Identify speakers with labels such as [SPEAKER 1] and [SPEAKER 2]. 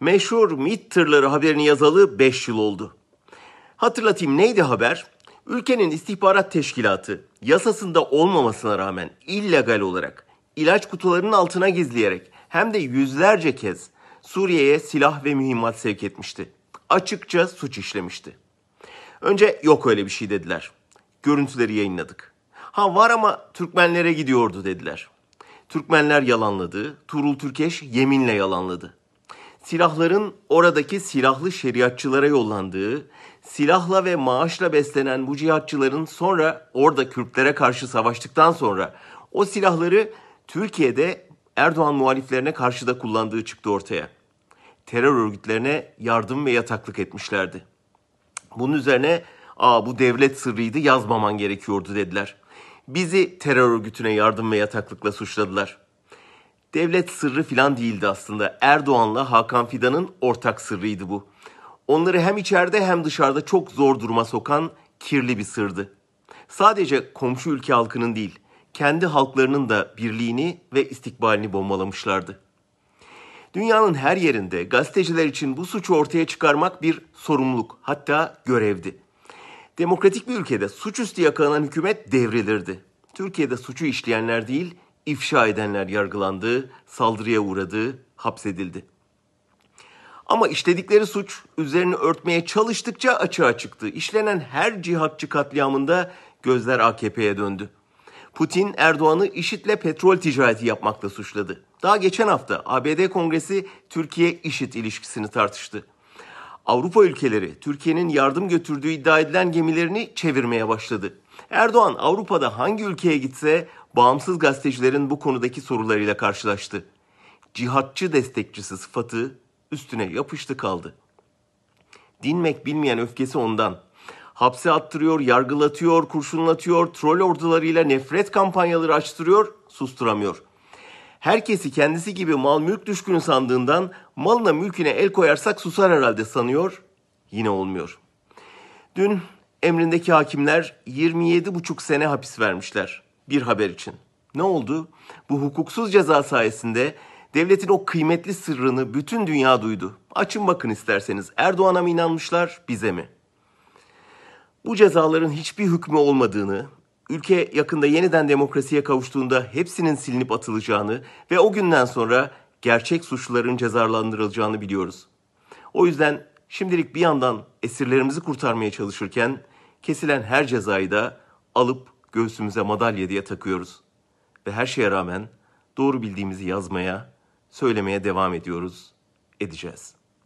[SPEAKER 1] Meşhur MİT tırları haberini yazalı 5 yıl oldu. Hatırlatayım neydi haber? Ülkenin istihbarat teşkilatı yasasında olmamasına rağmen illegal olarak ilaç kutularının altına gizleyerek hem de yüzlerce kez Suriye'ye silah ve mühimmat sevk etmişti. Açıkça suç işlemişti. Önce yok öyle bir şey dediler. Görüntüleri yayınladık. Ha var ama Türkmenlere gidiyordu dediler. Türkmenler yalanladı, Turul Türkeş yeminle yalanladı. Silahların oradaki silahlı şeriatçılara yollandığı, silahla ve maaşla beslenen bu cihatçıların sonra orada Kürtlere karşı savaştıktan sonra o silahları Türkiye'de Erdoğan muhaliflerine karşı da kullandığı çıktı ortaya. Terör örgütlerine yardım ve yataklık etmişlerdi. Bunun üzerine aa bu devlet sırrıydı yazmaman gerekiyordu dediler. Bizi terör örgütüne yardım ve yataklıkla suçladılar. Devlet sırrı filan değildi aslında. Erdoğan'la Hakan Fidan'ın ortak sırrıydı bu. Onları hem içeride hem dışarıda çok zor duruma sokan kirli bir sırdı. Sadece komşu ülke halkının değil, kendi halklarının da birliğini ve istikbalini bombalamışlardı. Dünyanın her yerinde gazeteciler için bu suçu ortaya çıkarmak bir sorumluluk, hatta görevdi. Demokratik bir ülkede suçüstü yakalanan hükümet devrilirdi. Türkiye'de suçu işleyenler değil, ifşa edenler yargılandı, saldırıya uğradı, hapsedildi. Ama işledikleri suç üzerine örtmeye çalıştıkça açığa çıktı. İşlenen her cihatçı katliamında gözler AKP'ye döndü. Putin Erdoğan'ı IŞİD'le petrol ticareti yapmakla suçladı. Daha geçen hafta ABD Kongresi Türkiye-IŞİD ilişkisini tartıştı. Avrupa ülkeleri Türkiye'nin yardım götürdüğü iddia edilen gemilerini çevirmeye başladı. Erdoğan Avrupa'da hangi ülkeye gitse bağımsız gazetecilerin bu konudaki sorularıyla karşılaştı. Cihatçı destekçisi sıfatı üstüne yapıştı kaldı. Dinmek bilmeyen öfkesi ondan. Hapse attırıyor, yargılatıyor, kurşunlatıyor, troll ordularıyla nefret kampanyaları açtırıyor, susturamıyor. Herkesi kendisi gibi mal mülk düşkünü sandığından malına mülküne el koyarsak susar herhalde sanıyor. Yine olmuyor. Dün emrindeki hakimler 27,5 sene hapis vermişler bir haber için. Ne oldu? Bu hukuksuz ceza sayesinde devletin o kıymetli sırrını bütün dünya duydu. Açın bakın isterseniz Erdoğan'a mı inanmışlar bize mi? Bu cezaların hiçbir hükmü olmadığını, ülke yakında yeniden demokrasiye kavuştuğunda hepsinin silinip atılacağını ve o günden sonra gerçek suçluların cezalandırılacağını biliyoruz. O yüzden şimdilik bir yandan esirlerimizi kurtarmaya çalışırken kesilen her cezayı da alıp göğsümüze madalya diye takıyoruz. Ve her şeye rağmen doğru bildiğimizi yazmaya, söylemeye devam ediyoruz, edeceğiz.''